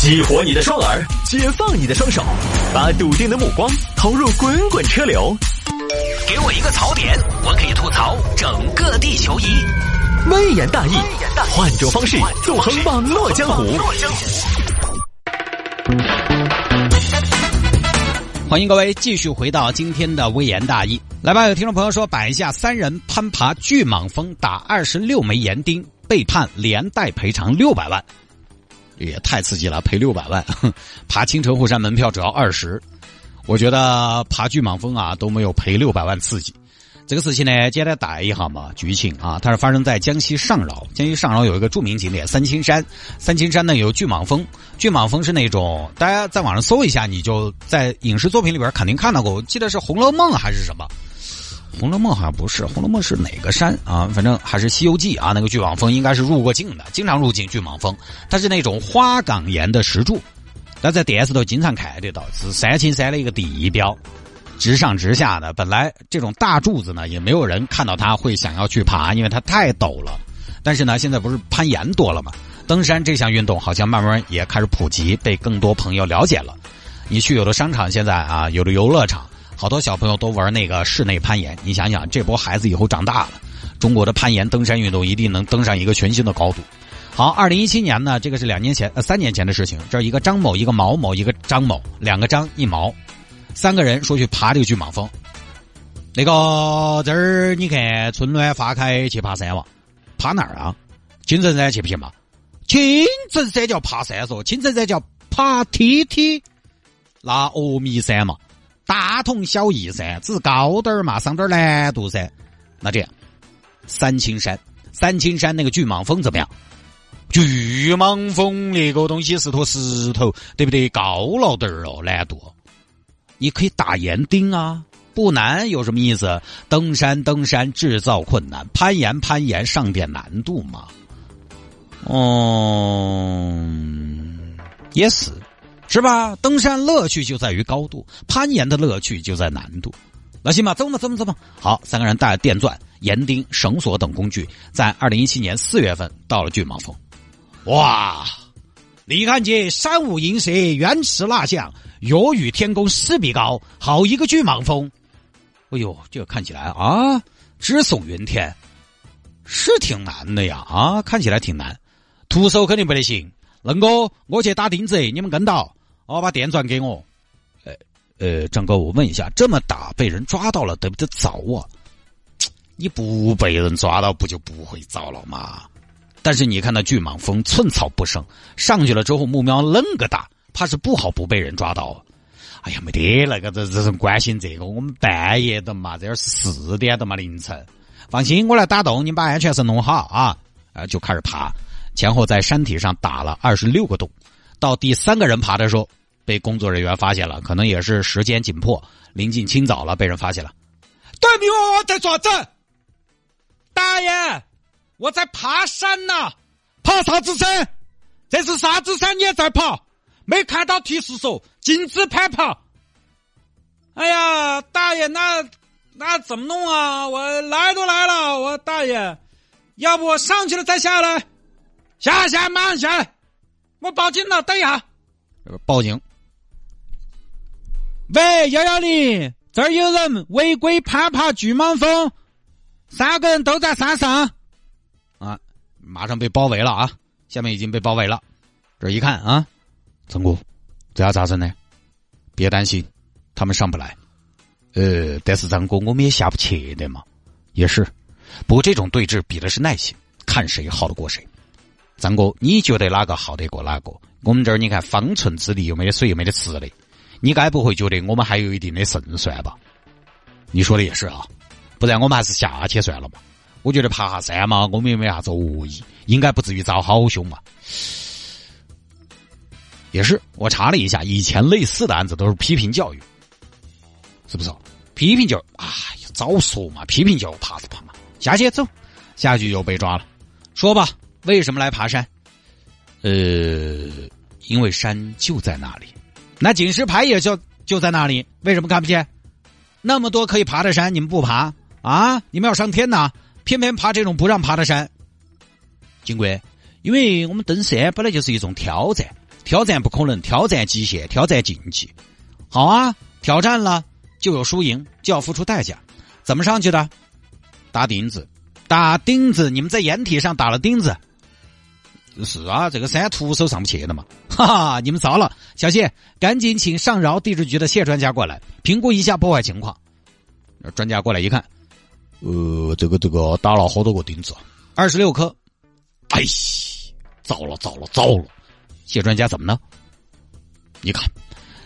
激活你的双耳，解放你的双手，把笃定的目光投入滚滚车流。给我一个槽点，我可以吐槽整个地球仪。微言大义，换种方式纵横网络江湖。欢迎各位继续回到今天的微言大义。来吧，有听众朋友说，摆下三人攀爬巨蟒峰，打二十六枚岩钉，被判连带赔偿六百万。也太刺激了，赔六百万！爬青城后山门票只要二十，我觉得爬巨蟒峰啊都没有赔六百万刺激。这个事情呢，简单打一下嘛，剧情啊，它是发生在江西上饶。江西上饶有一个著名景点三清山，三清山呢有巨蟒峰，巨蟒峰是那种大家在网上搜一下，你就在影视作品里边肯定看到过，我记得是《红楼梦》还是什么。《红楼梦》好像不是，《红楼梦》是哪个山啊？反正还是《西游记》啊。那个巨蟒峰应该是入过境的，经常入境巨蟒峰。它是那种花岗岩的石柱，但在电视头经常看得到，是三清山的一个地标，直上直下的。本来这种大柱子呢，也没有人看到它会想要去爬，因为它太陡了。但是呢，现在不是攀岩多了嘛？登山这项运动好像慢慢也开始普及，被更多朋友了解了。你去有的商场现在啊，有的游乐场。好多小朋友都玩那个室内攀岩，你想想，这波孩子以后长大了，中国的攀岩登山运动一定能登上一个全新的高度。好，二零一七年呢，这个是两年前呃三年前的事情，这一个张某，一个毛某，一个张某，两个张一毛，三个人说去爬这个巨蟒峰。那个这儿你看春暖花开去爬山哇？爬哪儿啊？青城山去不去嘛？青城山叫爬山嗦，青城山叫爬梯梯，那峨眉山嘛。大同小异噻，只是高点儿嘛，上点儿难度噻。那这样，三清山，三清山那个巨蟒峰怎么样？巨蟒峰那个东西是坨石头，对不对？高了点儿哦，难度。你可以打岩钉啊，不难，有什么意思？登山登山制造困难，攀岩攀岩上点难度嘛。哦，也是。是吧？登山乐趣就在于高度，攀岩的乐趣就在难度。那行吧，走吧，走吧，走吧。好，三个人带着电钻、岩钉、绳索等工具，在二零一七年四月份到了巨蟒峰。哇！你看见山舞银蛇，原驰蜡像，月与天公试比高，好一个巨蟒峰！哎呦，这个看起来啊，直耸云天，是挺难的呀啊，看起来挺难，徒手肯定不得行。恁哥，我去打钉子，你们跟到。哦，把电钻给我。呃呃，张哥，我问一下，这么打被人抓到了，得不得遭啊？你不被人抓到，不就不会遭了吗？但是你看那巨蟒峰，寸草不生，上去了之后目标恁个大，怕是不好不被人抓到。哎呀，没得那个这这是关心这个，我们半夜的嘛，这儿是四点的嘛凌晨。放心，我来打洞，你把安全绳弄好啊。啊，就开始爬，前后在山体上打了二十六个洞，到第三个人爬的时候。被工作人员发现了，可能也是时间紧迫，临近清早了，被人发现了。对面我在抓子，大爷，我在爬山呢，爬啥子山？这是啥子山？你也在爬？没看到提示说禁止攀爬。哎呀，大爷，那那怎么弄啊？我来都来了，我大爷，要不我上去了再下来？下下马上下来，我报警了，等一下，报警。喂，幺幺零，这儿有人违规攀爬巨蟒峰，三个人都在山上，啊，马上被包围了啊！下面已经被包围了，这一看啊，张哥，这要咋整呢？别担心，他们上不来。呃，但是张哥，我们也下不去的嘛。也是，不过这种对峙比的是耐心，看谁耗得过谁。张哥，你觉得哪个耗得过哪个？我们这儿你看，方寸之地又没得水，又没得吃的。你该不会觉得我们还有一定的胜算吧？你说的也是啊，不然我们还是下去算了嘛。我觉得爬下山嘛，我们也没啥子恶意，应该不至于遭好凶嘛。也是，我查了一下，以前类似的案子都是批评教育，是不是？批评教育，哎呀，早说嘛，批评教育爬是怕嘛，下去走，下去就被抓了。说吧，为什么来爬山？呃，因为山就在那里。那警示牌也就就在那里，为什么看不见？那么多可以爬的山，你们不爬啊？你们要上天呐？偏偏爬这种不让爬的山。警官，因为我们登山本来就是一种挑战，挑战不可能，挑战极限，挑战竞技。好啊，挑战了就有输赢，就要付出代价。怎么上去的？打钉子，打钉子！你们在掩体上打了钉子。是啊，这个山徒手上不去的嘛。哈哈，你们糟了！小谢，赶紧请上饶地质局的谢专家过来评估一下破坏情况。专家过来一看，呃，这个这个打了好多个钉子，二十六颗。哎，糟了糟了糟了！谢专家怎么呢？你看，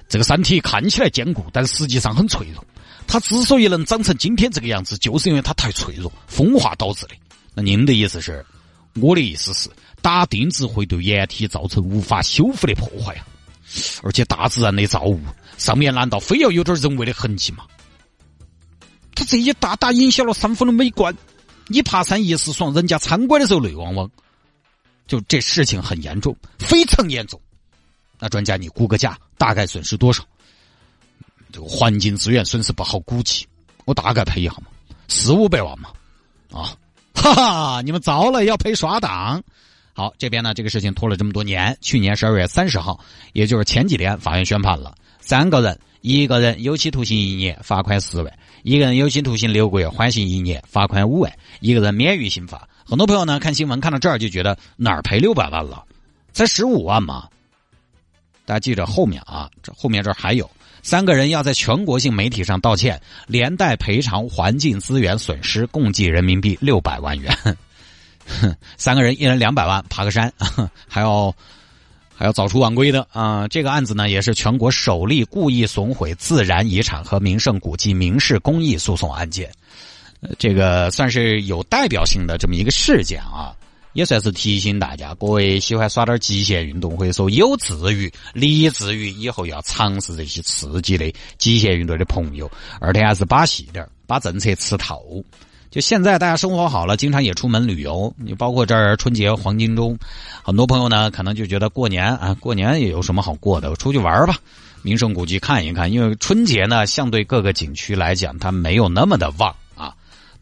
这个山体看起来坚固，但实际上很脆弱。它之所以能长成今天这个样子，就是因为它太脆弱，风化导致的。那您的意思是？我的意思是，打钉子会对岩体造成无法修复的破坏啊！而且大自然的造物上面难道非要有点人为的痕迹吗？他这也大大影响了山峰的美观。你爬山一时爽，人家参观的时候泪汪汪。就这事情很严重，非常严重。那专家，你估个价，大概损失多少？这个环境资源损失不好估计，我大概赔一下嘛，四五百万嘛，啊，哈哈，你们糟了，要赔耍档。好，这边呢，这个事情拖了这么多年，去年十二月三十号，也就是前几天，法院宣判了，三个人，一个人有期徒刑一年，罚款十万；一个人有期徒刑六个月，缓刑一年，罚款五万；一个人免于刑罚。很多朋友呢看新闻看到这儿就觉得哪儿赔六百万了，才十五万嘛。大家记着后面啊，这后面这还有三个人要在全国性媒体上道歉，连带赔偿环境资源损失共计人民币六百万元。三个人一人两百万，爬个山 还要还要早出晚归的啊！这个案子呢也是全国首例故意损毁自然遗产和名胜古迹民事公益诉讼案件。这个算是有代表性的这么一个事件啊，也算是提醒大家，各位喜欢耍点极限运动或者说有志于立志于以后要尝试这些刺激的极限运动的朋友，二天还是把细点把政策吃透。就现在大家生活好了，经常也出门旅游，你包括这儿春节黄金周，很多朋友呢可能就觉得过年啊，过年也有什么好过的，我出去玩吧，名胜古迹看一看，因为春节呢相对各个景区来讲，它没有那么的旺。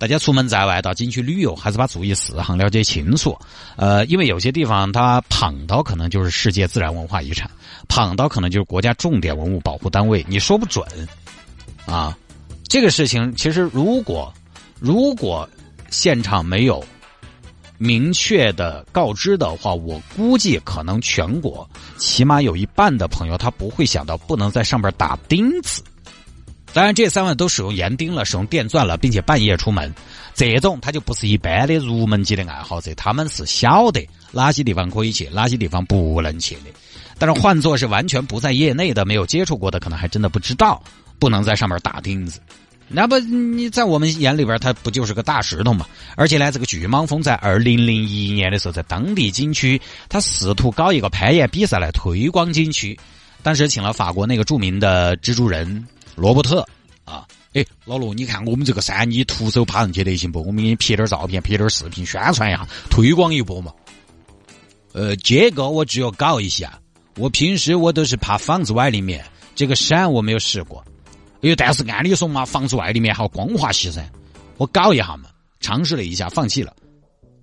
大家出门在外到景区旅游，还是把注意事项了解清楚。呃，因为有些地方它碰到可能就是世界自然文化遗产，碰到可能就是国家重点文物保护单位，你说不准。啊，这个事情其实如果如果现场没有明确的告知的话，我估计可能全国起码有一半的朋友他不会想到不能在上边打钉子。当然，这三万都使用岩钉了，使用电钻了，并且半夜出门，这种他就不是一般的入门级的爱好者，他们是晓得哪些地方可以去，哪些地方不能去的。但是换做是完全不在业内的、没有接触过的，可能还真的不知道不能在上面打钉子。那不你在我们眼里边，它不就是个大石头嘛？而且呢，这个巨蟒峰在二零零一年的时候，在当地景区，他试图搞一个攀岩比赛来推广景区，当时请了法国那个著名的蜘蛛人。罗伯特，啊，哎，老罗，你看我们这个山，你徒手爬上去得行不？我们给你拍点照片，拍点视频，宣传一下，推广一波嘛。呃，这个我只有搞一下。我平时我都是爬房子外里面，这个山我没有试过。哎，但是按理说嘛，房子外里面还要光滑些噻。我搞一下嘛，尝试了一下，放弃了。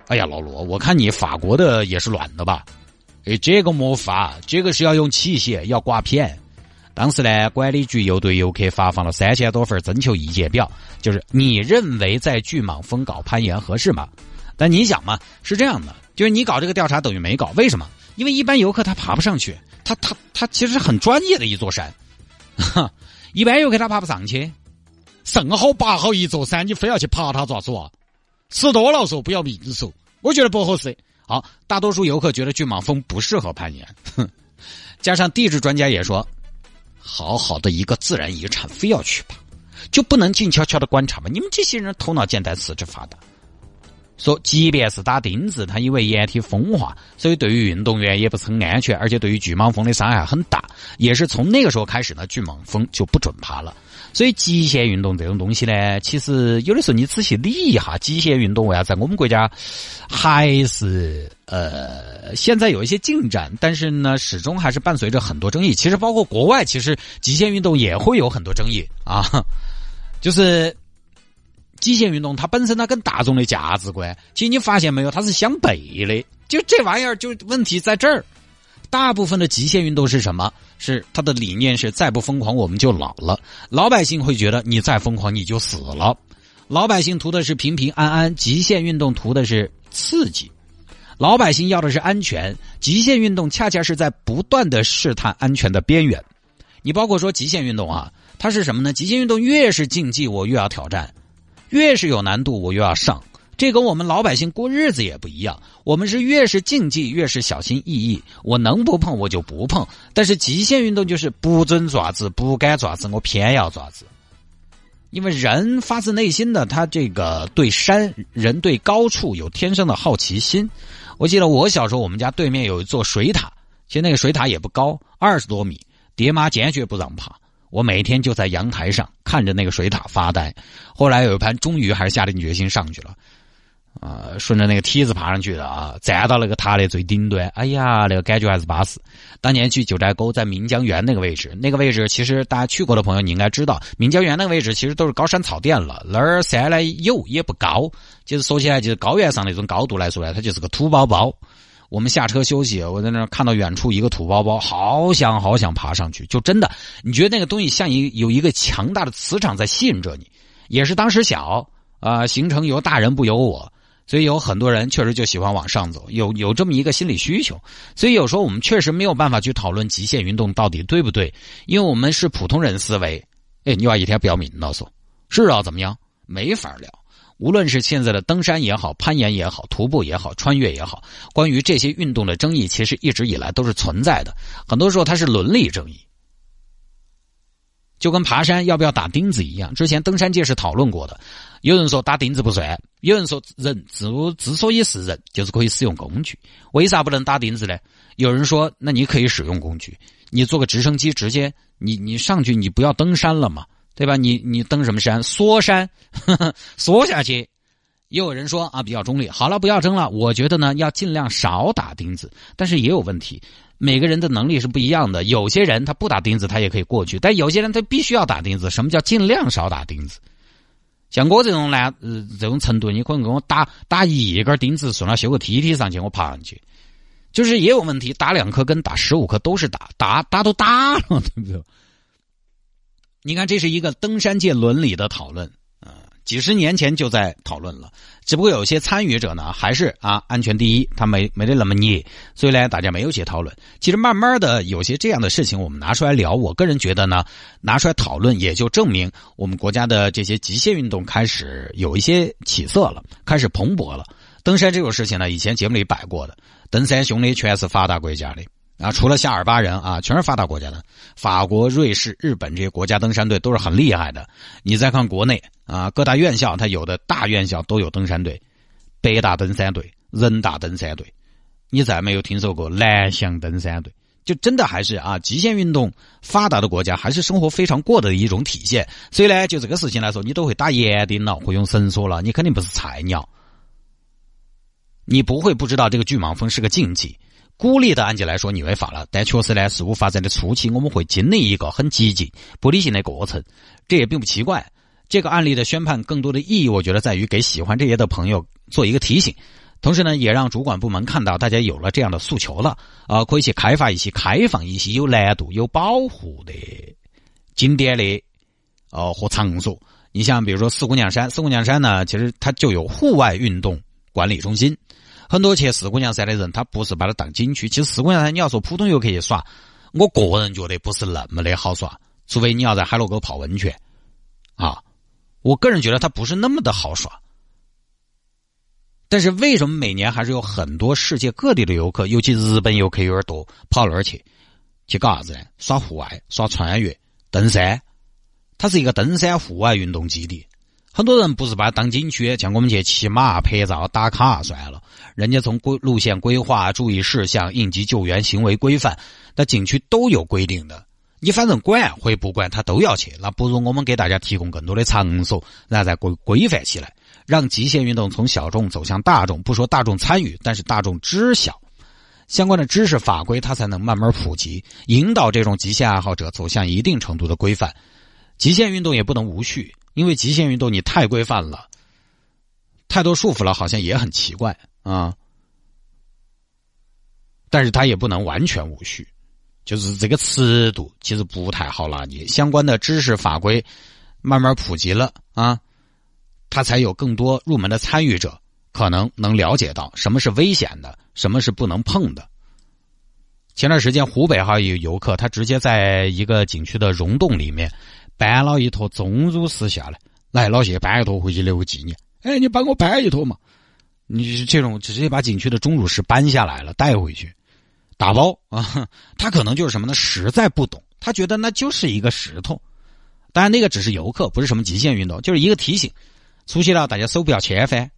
哎呀，老罗，我看你法国的也是乱的吧？哎，这个没法，这个是要用器械，要挂片。当时呢，管理局又对游客发放了三千多份征求意见表，就是你认为在巨蟒峰搞攀岩合适吗？但你想嘛，是这样的，就是你搞这个调查等于没搞，为什么？因为一般游客他爬不上去，他他他其实很专业的一座山，哈 一般游客他爬不上去，正好拔好一座山，你非要去爬它咋做啊？吃多了说不要命受，我觉得不合适。好，大多数游客觉得巨蟒峰不适合攀岩，哼 加上地质专家也说。好好的一个自然遗产，非要去吧，就不能静悄悄的观察吗？你们这些人头脑简单，四肢发达。说，即便是打钉子，它因为岩体风化，所以对于运动员也不是很安全，而且对于巨蟒蜂的伤害很大。也是从那个时候开始呢，巨蟒蜂就不准爬了。所以极限运动这种东西呢，其实有的时候你仔细理一下，极限运动为啥在我们国家还是呃现在有一些进展，但是呢，始终还是伴随着很多争议。其实包括国外，其实极限运动也会有很多争议啊。就是极限运动它本身它跟大众的价值观，其实你发现没有，它是相悖的。就这玩意儿，就问题在这儿。大部分的极限运动是什么？是他的理念是再不疯狂我们就老了。老百姓会觉得你再疯狂你就死了。老百姓图的是平平安安，极限运动图的是刺激。老百姓要的是安全，极限运动恰恰是在不断的试探安全的边缘。你包括说极限运动啊，它是什么呢？极限运动越是竞技，我越要挑战；越是有难度，我越要上。这跟我们老百姓过日子也不一样，我们是越是竞技越是小心翼翼，我能不碰我就不碰。但是极限运动就是不准爪子，不该爪子，我偏要爪子。因为人发自内心的，他这个对山人对高处有天生的好奇心。我记得我小时候，我们家对面有一座水塔，其实那个水塔也不高，二十多米，爹妈坚决不让爬。我每天就在阳台上看着那个水塔发呆。后来有一盘，终于还是下定决心上去了。啊，顺着那个梯子爬上去的啊，站到那个塔的最顶端，哎呀，那个感觉还是巴适。当年去九寨沟，在岷江源那个位置，那个位置其实大家去过的朋友你应该知道，岷江源那个位置其实都是高山草甸了，那儿山呢有也不高，就是说起来就是高原上那种高度来说呢，它就是个土包包。我们下车休息，我在那儿看到远处一个土包包，好想好想爬上去，就真的，你觉得那个东西像一有一个强大的磁场在吸引着你，也是当时小啊，行程由大人不由我。所以有很多人确实就喜欢往上走，有有这么一个心理需求。所以有时候我们确实没有办法去讨论极限运动到底对不对，因为我们是普通人思维。哎，你话一天不要命，老说是啊，怎么样？没法聊。无论是现在的登山也好，攀岩也好，徒步也好，穿越也好，关于这些运动的争议，其实一直以来都是存在的。很多时候它是伦理争议。就跟爬山要不要打钉子一样，之前登山界是讨论过的。有人说打钉子不算，有人说人之之所以是人，就是可以使用工具，为啥不能打钉子呢？有人说，那你可以使用工具，你坐个直升机直接，你你上去，你不要登山了嘛，对吧？你你登什么山？缩山，缩下去。也有人说啊，比较中立。好了，不要争了。我觉得呢，要尽量少打钉子，但是也有问题。每个人的能力是不一样的，有些人他不打钉子他也可以过去，但有些人他必须要打钉子。什么叫尽量少打钉子？像我这种呢，呃，这种程度，你可能给我打打一根钉子，顺了修个梯梯上去，我爬上去。就是也有问题，打两颗跟打十五颗都是打，打打都打了，对不对？你看，这是一个登山界伦理的讨论。几十年前就在讨论了，只不过有些参与者呢，还是啊安全第一，他没没得那么腻，所以呢，大家没有去讨论。其实慢慢的有些这样的事情，我们拿出来聊，我个人觉得呢，拿出来讨论，也就证明我们国家的这些极限运动开始有一些起色了，开始蓬勃了。登山这种事情呢，以前节目里摆过的，登山兄弟全是发达国家的。啊，除了夏尔巴人啊，全是发达国家的，法国、瑞士、日本这些国家登山队都是很厉害的。你再看国内啊，各大院校，它有的大院校都有登山队，北大登山队、人大登山队。你再没有听说过南翔登山队？就真的还是啊，极限运动发达的国家，还是生活非常过的一种体现。所以呢，就这个事情来说，你都会打岩钉了，会用绳索了，你肯定不是菜鸟，你不会不知道这个巨蟒峰是个禁忌。鼓励的案件来说，你违法了。但确实呢，事物发展的初期，我们会经历一个很激进、不理性的过程，这也并不奇怪。这个案例的宣判，更多的意义，我觉得在于给喜欢这些的朋友做一个提醒，同时呢，也让主管部门看到大家有了这样的诉求了啊，可以去开发一些、开放一些有难度、有保护的景点的哦和场所。你像比如说四姑娘山，四姑娘山呢，其实它就有户外运动管理中心。很多去四姑娘山的人，他不是把它当景区。其实四姑娘山，你要说普通游客去耍，我个人觉得不是那么的好耍，除非你要在海螺沟泡温泉，啊，我个人觉得它不是那么的好耍。但是为什么每年还是有很多世界各地的游客，尤其日本游客有点多，跑那儿去去干啥子呢？耍户外、耍穿越、登山，它是一个登山户外运动基地。很多人不是把它当景区，像我们去骑马、拍照、打卡算了。人家从规路线规划、注意事项、应急救援行为规范，那景区都有规定的。你反正管或不管，他都要去。那不如我们给大家提供更多的场所，然后再规规范起来，让极限运动从小众走向大众。不说大众参与，但是大众知晓相关的知识法规，它才能慢慢普及，引导这种极限爱好者走向一定程度的规范。极限运动也不能无序。因为极限运动你太规范了，太多束缚了，好像也很奇怪啊。但是它也不能完全无序，就是这个尺度其实不太好拿捏。相关的知识法规慢慢普及了啊，它才有更多入门的参与者可能能了解到什么是危险的，什么是不能碰的。前段时间湖北哈有游客，他直接在一个景区的溶洞里面搬了一坨钟乳石下来，来老谢搬一坨回去留个纪念。哎，你帮我搬一坨嘛？你这种直接把景区的钟乳石搬下来了带回去，打包啊？他可能就是什么呢？实在不懂，他觉得那就是一个石头。当然，那个只是游客，不是什么极限运动，就是一个提醒。出去了，大家手不要牵翻。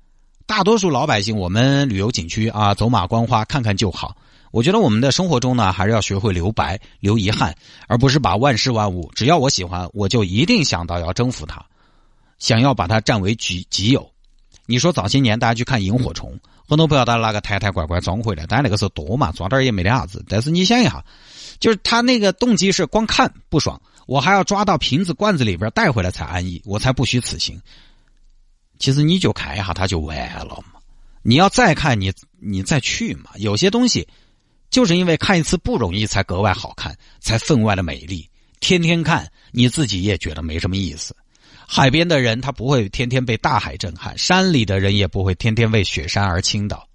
大多数老百姓，我们旅游景区啊，走马观花，看看就好。我觉得我们的生活中呢，还是要学会留白、留遗憾，而不是把万事万物，只要我喜欢，我就一定想到要征服它，想要把它占为己己有。你说早些年大家去看萤火虫，很多朋友他拿个台台拐拐装回来，当然那个时候多嘛，装点也没得啥子。但是你想一下，就是他那个动机是光看不爽，我还要抓到瓶子罐子里边带回来才安逸，我才不虚此行。其实你就看一下，他就完了嘛。你要再看，你你再去嘛。有些东西。就是因为看一次不容易，才格外好看，才分外的美丽。天天看，你自己也觉得没什么意思。海边的人他不会天天被大海震撼，山里的人也不会天天为雪山而倾倒。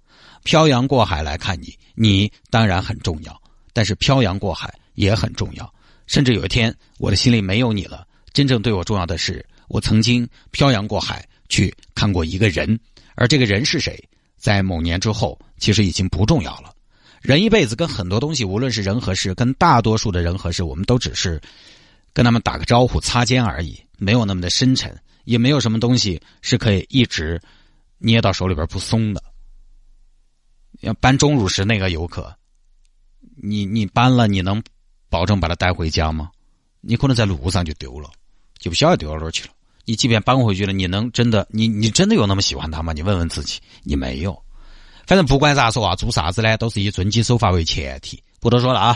漂洋过海来看你，你当然很重要，但是漂洋过海也很重要。甚至有一天，我的心里没有你了，真正对我重要的是，我曾经漂洋过海去看过一个人，而这个人是谁，在某年之后，其实已经不重要了。人一辈子跟很多东西，无论是人和事，跟大多数的人和事，我们都只是跟他们打个招呼、擦肩而已，没有那么的深沉，也没有什么东西是可以一直捏到手里边不松的。要搬钟乳石那个游客，你你搬了，你能保证把他带回家吗？你可能在路上就丢了，就不晓得丢到哪儿去了。你即便搬回去了，你能真的你你真的有那么喜欢他吗？你问问自己，你没有。反正不管咋说啊，做啥子呢，都是以遵纪守法为前提。不多说了啊。